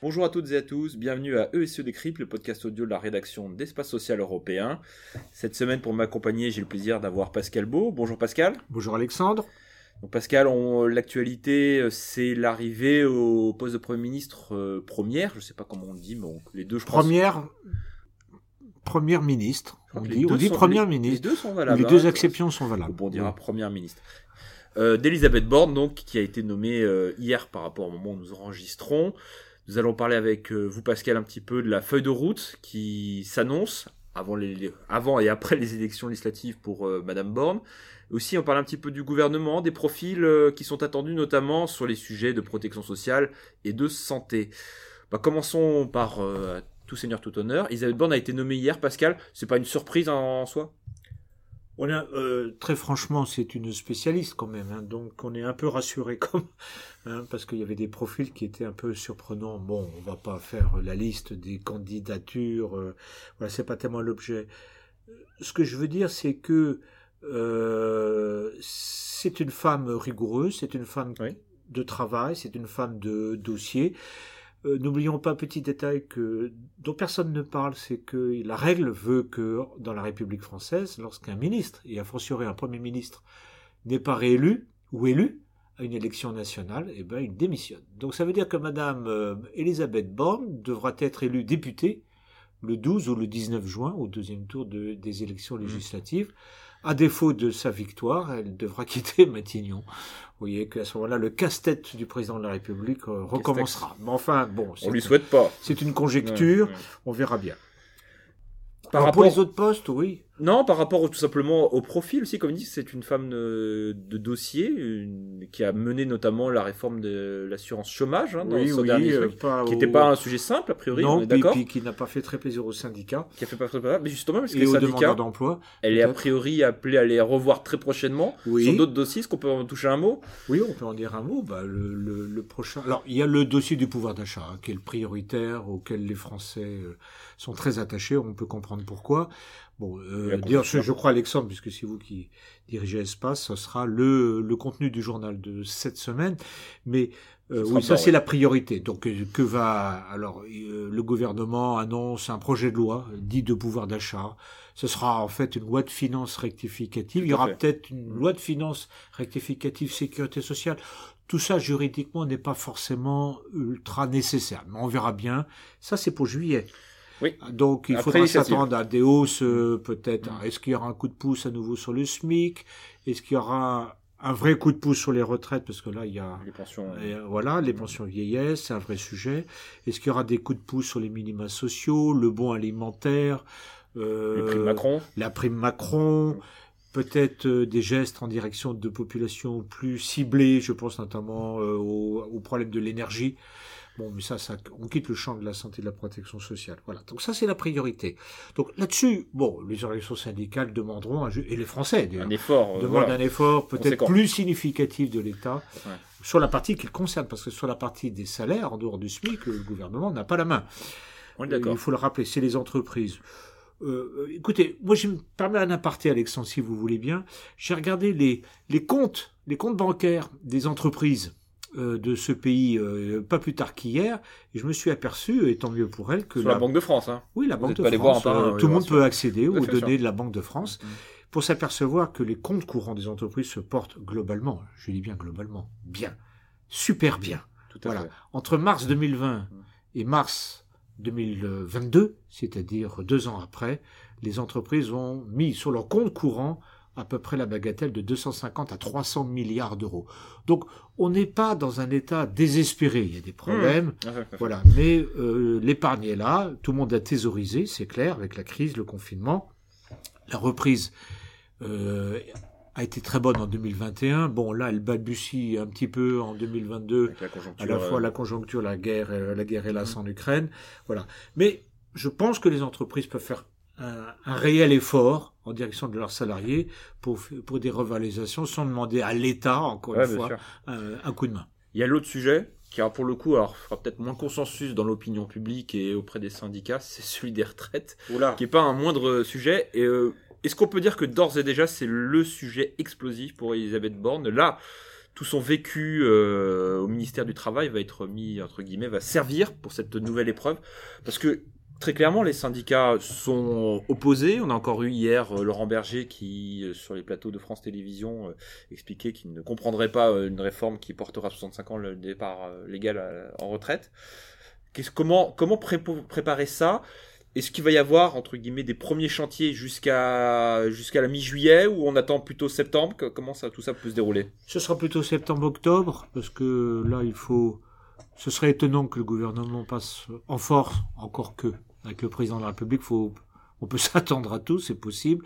Bonjour à toutes et à tous, bienvenue à ESE Décrypte, le podcast audio de la rédaction d'Espace Social Européen. Cette semaine, pour m'accompagner, j'ai le plaisir d'avoir Pascal Beau. Bonjour Pascal. Bonjour Alexandre. Donc Pascal, l'actualité, euh, c'est l'arrivée au poste de Premier ministre euh, première, je ne sais pas comment on dit, mais les deux, je Première, première ministre. On dit, on dit première ministre. Les deux sont valables. Les deux hein. exceptions sont valables. on dira première ministre. Euh, D'Elisabeth Borne, donc, qui a été nommée euh, hier par rapport au moment où nous enregistrons. Nous allons parler avec euh, vous, Pascal, un petit peu de la feuille de route qui s'annonce avant, les, avant et après les élections législatives pour Madame Borne. Aussi, on parle un petit peu du gouvernement, des profils qui sont attendus notamment sur les sujets de protection sociale et de santé. Bah, commençons par tout seigneur, tout honneur. Elisabeth Borne a été nommée hier, Pascal. C'est pas une surprise en soi? On euh, très franchement, c'est une spécialiste quand même, hein, donc on est un peu rassuré comme, hein, parce qu'il y avait des profils qui étaient un peu surprenants. Bon, on va pas faire la liste des candidatures, euh, voilà, c'est pas tellement l'objet. Ce que je veux dire, c'est que euh, c'est une femme rigoureuse, c'est une femme de travail, c'est une femme de dossier. Euh, n'oublions pas un petit détail que, dont personne ne parle, c'est que la règle veut que dans la République française, lorsqu'un ministre, et a fortiori un Premier ministre, n'est pas réélu ou élu à une élection nationale, eh ben, il démissionne. Donc ça veut dire que Madame euh, Elisabeth Borne devra être élue députée le 12 ou le 19 juin, au deuxième tour de, des élections mmh. À défaut de sa victoire, elle devra quitter Matignon. Vous voyez qu'à ce moment-là, le casse-tête du président de la République euh, recommencera. Mais enfin, bon, on lui souhaite pas. C'est une conjecture. On verra bien. Par rapport... Pour les autres postes, oui. Non, par rapport tout simplement au profil aussi, comme dit, c'est une femme de, dossier qui a mené notamment la réforme de l'assurance chômage hein, dans oui, oui, dernier euh, qui n'était pas un sujet simple a priori. Non, on est d'accord. Puis qui n'a pas fait très plaisir aux syndicats. Qui a fait pas très plaisir, mais justement parce que les syndicats d'emploi. Elle est a priori appelée à les revoir très prochainement sur d'autres dossiers. Est-ce qu'on peut en toucher un mot? Oui, on peut en dire un mot. Bah, le, le, prochain. Alors, il y a le dossier du pouvoir d'achat hein, qui est le prioritaire auquel les Français euh, sont très attachés. On peut comprendre pourquoi. Bon, euh, dire, je, crois Alexandre, puisque c'est vous qui dirigez Espace, ce sera le, le contenu du journal de cette semaine. Mais euh, oui, ça c'est la priorité. Donc euh, que va alors euh, le gouvernement annonce un projet de loi dit de pouvoir d'achat. Ce sera en fait une loi de finances rectificative. Il y aura peut-être une loi de finances rectificative sécurité sociale. Tout ça juridiquement n'est pas forcément ultra nécessaire, mais on verra bien. Ça c'est pour juillet. Oui. Donc il faudra s'attendre à des hausses euh, peut-être. Est-ce qu'il y aura un coup de pouce à nouveau sur le SMIC? Est-ce qu'il y aura un vrai coup de pouce sur les retraites? Parce que là il y a les pensions euh, voilà les pensions vieillesse c'est un vrai sujet. Est-ce qu'il y aura des coups de pouce sur les minima sociaux le bon alimentaire euh, Macron. la prime Macron peut-être euh, des gestes en direction de populations plus ciblées je pense notamment au, au, problème de l'énergie? Bon, mais ça, ça, on quitte le champ de la santé et de la protection sociale. Voilà. Donc ça, c'est la priorité. Donc là-dessus, bon, les organisations syndicales demanderont, un, et les Français, un effort, euh, demandent un effort peut-être plus significatif de l'État sur la partie qu'il concerne, parce que sur la partie des salaires, en dehors du SMIC, le gouvernement n'a pas la main. On est d'accord. Il faut le rappeler, c'est les entreprises. Euh, écoutez, moi je me permets un aparté, Alexandre, si vous voulez bien. J'ai regardé les, les comptes, les comptes bancaires des entreprises euh, de ce pays euh, pas plus tard qu'hier, et je me suis aperçu, et tant mieux pour elle, que la... Banque de France. Hein. Oui, la Banque de France. Euh, tout le monde peut accéder aux données de la Banque de France mm. pour s'apercevoir que les comptes courants des entreprises se portent globalement, je dis bien globalement, bien, super bien. Tout à voilà. Entre mars 2020 mm. et mars 2022, c'est-à-dire deux ans après, les entreprises ont mis sur leur compte courant à peu près la bagatelle de 250 à 300 milliards d'euros. Donc on n'est pas dans un état désespéré, il y a des problèmes, mmh. voilà. Mais euh, l'épargne est là, tout le monde a thésaurisé, c'est clair, avec la crise, le confinement, la reprise. Euh, a été très bonne en 2021. Bon, là, elle balbutie un petit peu en 2022, à la fois euh, la conjoncture, la guerre, la guerre hélas mmh. en Ukraine, voilà. Mais je pense que les entreprises peuvent faire un, réel effort en direction de leurs salariés pour, pour des revalorisations sans demander à l'État, encore une fois, un, coup de main. Il y a l'autre sujet qui, alors, pour le coup, alors, fera peut-être moins consensus dans l'opinion publique et auprès des syndicats, c'est celui des retraites, qui n'est pas un moindre sujet. Et euh, est-ce qu'on peut dire que d'ores et déjà c'est le sujet explosif pour Elisabeth Borne? Là, tout son vécu euh, au ministère du Travail va être mis, entre guillemets, va servir pour cette nouvelle épreuve. Parce que très clairement, les syndicats sont opposés. On a encore eu hier euh, Laurent Berger qui, euh, sur les plateaux de France Télévisions, expliquait qu'il ne comprendrait pas une réforme qui portera à 65 ans le départ légal en retraite. Comment, préparer ça? Est-ce qu'il va y avoir, entre guillemets, des premiers chantiers jusqu'à la mi-juillet ou on attend plutôt septembre? Comment tout ça peut se dérouler? Ce sera plutôt septembre-octobre, parce que là, il faut... Ce serait étonnant que le gouvernement passe en force, encore que. Avec le président de la République, faut... on peut s'attendre à tout, c'est possible.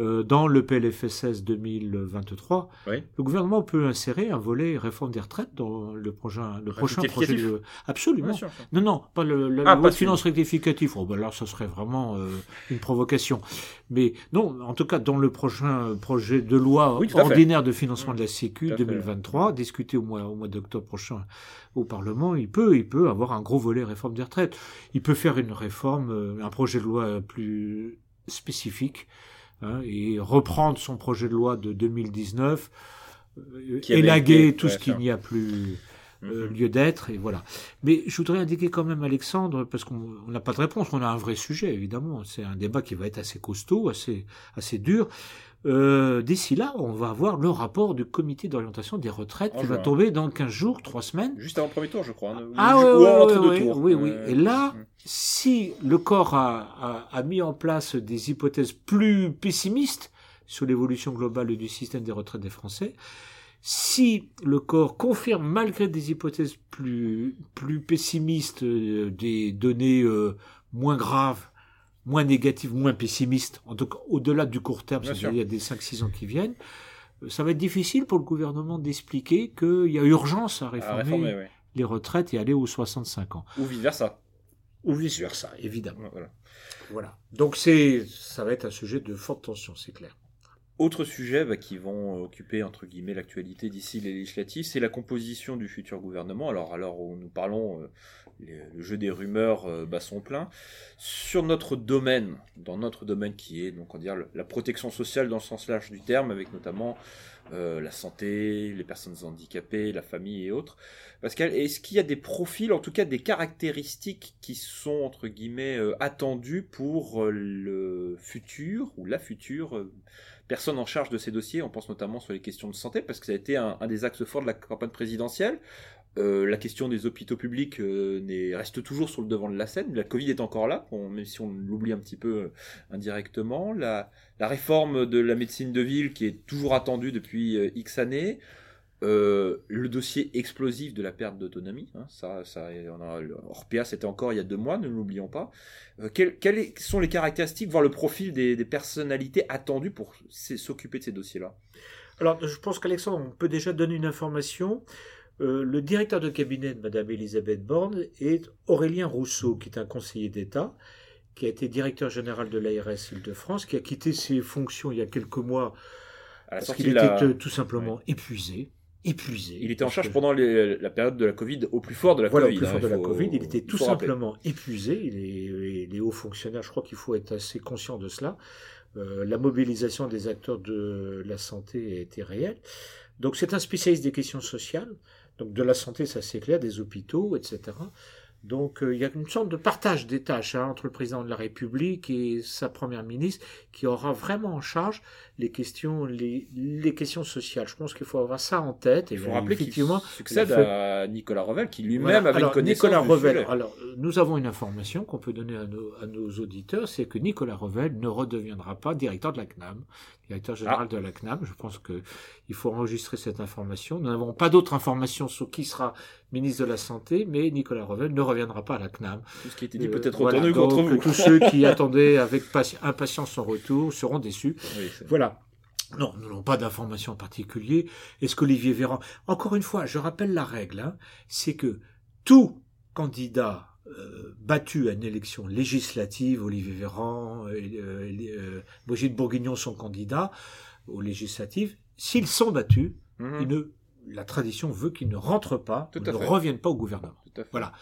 Euh, dans le PLFSS 2023, le gouvernement peut insérer un volet réforme des retraites dans le prochain, le prochain projet de... Absolument. non, non, pas le, la ah, loi de finances rectificative. Oh, ben là, ça serait vraiment euh, une provocation. Mais non, en tout cas, dans le prochain projet de loi ordinaire de financement de la Sécu 2023, discuté au mois, au mois d'octobre prochain au Parlement, il peut, il peut avoir un gros volet réforme des retraites. Il peut faire une réforme, euh, un projet de loi plus spécifique Hein, et reprendre son projet de loi de 2019, euh, élaguer tout ce qu'il n'y a plus euh, mhm. lieu d'être, et voilà. Mais je voudrais indiquer quand même, Alexandre, parce qu'on n'a pas de réponse, on a un vrai sujet, évidemment. C'est un débat qui va être assez costaud, assez, assez dur. Euh, D'ici là, on va avoir le rapport du comité d'orientation des retraites qui va tomber dans 15 jours, 3 semaines. Juste avant le premier tour, je crois. Hein. Ah oui, oui, oui, Et là, si le corps a, a, a, mis en place des hypothèses plus pessimistes sur l'évolution globale du système des retraites des Français, si le corps confirme malgré des hypothèses plus, plus pessimistes euh, des données euh, moins graves moins négative, moins pessimiste, en tout cas au-delà du court terme, c'est-à-dire il y a des 5-6 ans qui viennent, euh, ça va être difficile pour le gouvernement d'expliquer qu'il y a urgence à réformer, les retraites et aller aux 65 ans. Ou vice-versa. Ou vice-versa, évidemment. Voilà. voilà. Donc c'est, ça va être un sujet de forte tension, c'est clair. Autre sujet bah, qui vont occuper entre guillemets l'actualité d'ici les législatives, c'est la composition du futur gouvernement. Alors, alors nous parlons, euh, le jeu des rumeurs euh, bat son plein. Sur notre domaine, dans notre domaine qui est donc on la protection sociale dans le sens large du terme, avec notamment euh, la santé, les personnes handicapées, la famille et autres. Pascal, est-ce qu'il y a des profils, en tout cas des caractéristiques qui sont entre guillemets attendues pour le futur ou la future personne en charge de ces dossiers. On pense notamment sur les questions de santé, parce que ça a été un, des axes forts de la campagne présidentielle. Euh, la question des hôpitaux publics euh, reste toujours sur le devant de la scène. La Covid est encore là, même si on l'oublie un petit peu euh, indirectement. La, la, réforme de la médecine de ville qui est toujours attendue depuis X années. Euh, le dossier explosif de la perte d'autonomie, hein, ça, ça, on a, Orpea c'était encore il y a deux mois, ne l'oublions pas. Euh, quelles, sont les caractéristiques, voire le profil des, personnalités attendues pour s'occuper de ces dossiers-là? Alors, je pense qu'Alexandre, on peut déjà donner une information. Euh, le directeur de cabinet de Madame Elisabeth Borne est Aurélien Rousseau, qui est un conseiller d'État, qui a été directeur général de l'ARS Île-de-France, qui a quitté ses fonctions il y a quelques mois parce qu'il était tout simplement épuisé épuisé. Il était en charge pendant la période de la Covid, au plus fort de la Covid. Au plus fort de la Covid, il était tout simplement épuisé. Les, les, hauts fonctionnaires, je crois qu'il faut être assez conscient de cela. Euh, la mobilisation des acteurs de la santé était réelle. Donc c'est un spécialiste des questions sociales. Donc de la santé, ça c'est clair, des hôpitaux, etc. Donc euh, il y a une sorte de partage des tâches hein, entre le président de la République et sa première ministre qui aura vraiment en charge les questions, les, les questions sociales. Je pense qu'il faut avoir ça en tête. Il faut rappeler qu'il succède à Nicolas Revel qui lui-même avait une connaissance Nicolas Revel, alors nous avons une information qu'on peut donner à nos, à nos auditeurs, c'est que Nicolas Revel ne redeviendra pas directeur de la CNAM, directeur général ah. de la CNAM. Je pense que il faut enregistrer cette information. Nous n'avons pas d'autres informations sur qui sera ministre de la Santé, mais Nicolas Revel ne reviendra pas à la CNAM. Tout ce qui a été dit euh, peut-être retourné contre vous. Tous ceux qui attendaient avec impatience son retour seront déçus. voilà. Non, nous n'avons pas d'informations particulières. Est-ce qu'Olivier Véran... Encore une fois, je rappelle la règle, hein, c'est que tout candidat euh, battu à une élection législative, Olivier Véran, et, euh, euh, Brigitte Bourguignon sont candidats aux législatives, s'ils sont battus, mhm. La tradition veut qu'ils ne rentrent pas, ne reviennent pas au gouvernement. Voilà.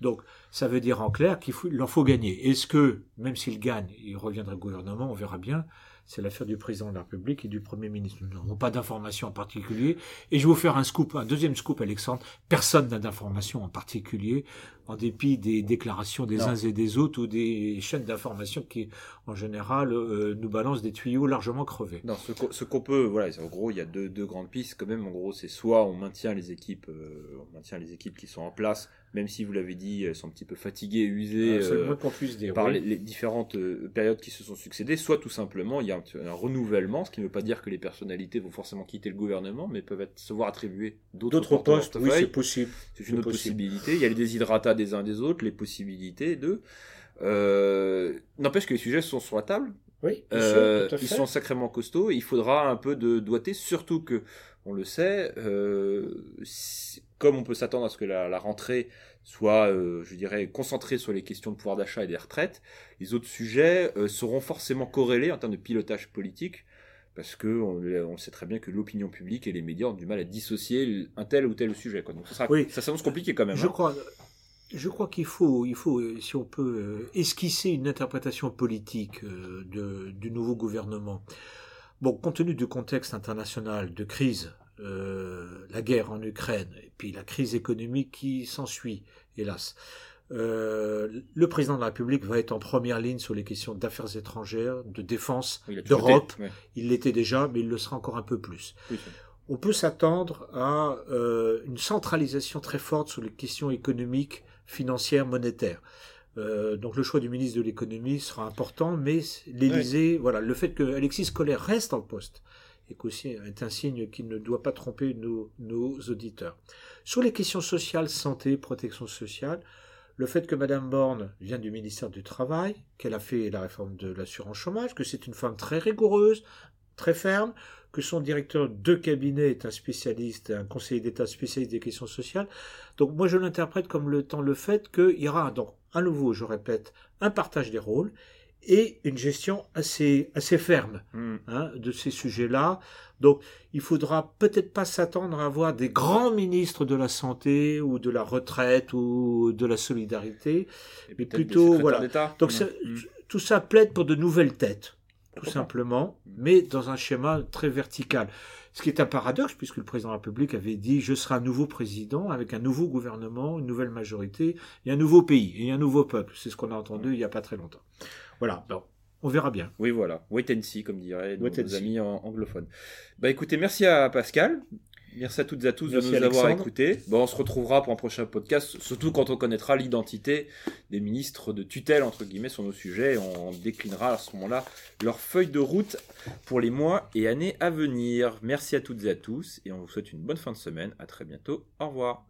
Donc, ça veut dire en clair qu'il leur faut gagner. Est-ce que, même s'ils gagnent, ils reviendraient au gouvernement, on verra bien c'est l'affaire du président de la République et du Premier ministre. Nous n'avons pas d'informations en particulier. Et je vais vous faire un scoop, un deuxième scoop, Alexandre. Personne n'a d'informations en particulier, en dépit des déclarations des uns et des autres ou des chaînes d'information qui, en général, euh, nous balancent des tuyaux largement crevés. Non, ce qu'on peut, voilà, en gros, il y a deux, deux grandes pistes quand même. En gros, c'est soit on maintient les équipes, euh, on maintient les équipes qui sont en place même si vous l'avez dit, elles sont un petit peu fatiguées, usées ah, euh, par les, différentes périodes qui se sont succédées, soit tout simplement il y a un, renouvellement, ce qui ne veut pas dire que les personnalités vont forcément quitter le gouvernement, mais peuvent être, se voir attribuer d'autres postes. Oui, c'est possible. C'est une autre possibilité. Il y a les déshydratats des uns des autres, les possibilités de. Euh, n'empêche que les sujets sont sur la table. Oui, ils sont sacrément costauds. il faudra un peu de doigté, surtout que, on le sait, comme on peut s'attendre à ce que la, rentrée soit, euh, je dirais, concentrée sur les questions de pouvoir d'achat et des retraites, les autres sujets euh, seront forcément corrélés en termes de pilotage politique, parce que on, sait très bien que l'opinion publique et les médias ont du mal à dissocier un tel ou tel sujet. Quoi. Donc ça, sera, ça s'annonce compliqué quand même. Je hein. crois. Je crois qu'il faut, il faut, si on peut esquisser une interprétation politique de, du nouveau gouvernement. Bon, compte tenu du contexte international de crise euh, la guerre en Ukraine et puis la crise économique qui s'ensuit, hélas. Euh, le président de la République va être en première ligne sur les questions d'affaires étrangères, de défense, d'Europe. Il l'était déjà, mais il le sera encore un peu plus. On peut s'attendre à euh, une centralisation très forte sur les questions économiques, financières, monétaires. donc le choix du ministre de l'économie sera important, mais l'Élysée, voilà, le fait que Alexis Colère reste en poste, et qu'aussi est un signe qui ne doit pas tromper nos, nos auditeurs. Sur les questions sociales, santé, protection sociale, le fait que Madame Borne vient du ministère du Travail, qu'elle a fait la réforme de l'assurance chômage, que c'est une femme très rigoureuse, très ferme, que son directeur de cabinet est un spécialiste, un conseiller d'État spécialiste des questions sociales. Donc moi je l'interprète comme le temps le fait qu'il y aura donc à nouveau, je répète, un partage des rôles et une gestion assez, assez ferme hmm. hein, de ces sujets-là. Donc, il faudra peut-être pas s'attendre à voir des grands ministres de la santé ou de la retraite ou de la solidarité, mais plutôt voilà. Donc, hmm. tout ça plaide pour de nouvelles têtes, tout simplement, mais dans un schéma très vertical. Ce qui est un paradoxe, puisque le président de la République avait dit je serai un nouveau président avec un nouveau gouvernement, une nouvelle majorité, et un nouveau pays, et un nouveau peuple. C'est ce qu'on a entendu il n'y a pas très longtemps. Voilà, on verra bien. Oui, voilà. Wait and see, comme diraient nos, amis anglophones. Bah écoutez, merci à Pascal. Merci à toutes et à tous de nous avoir écoutés. Bon, on se retrouvera pour un prochain podcast, surtout quand on connaîtra l'identité des ministres de tutelle, entre guillemets, sur nos sujets. On déclinera à ce moment-là leur feuille de route pour les mois et années à venir. Merci à toutes et à tous et on vous souhaite une bonne fin de semaine. À très bientôt. Au revoir.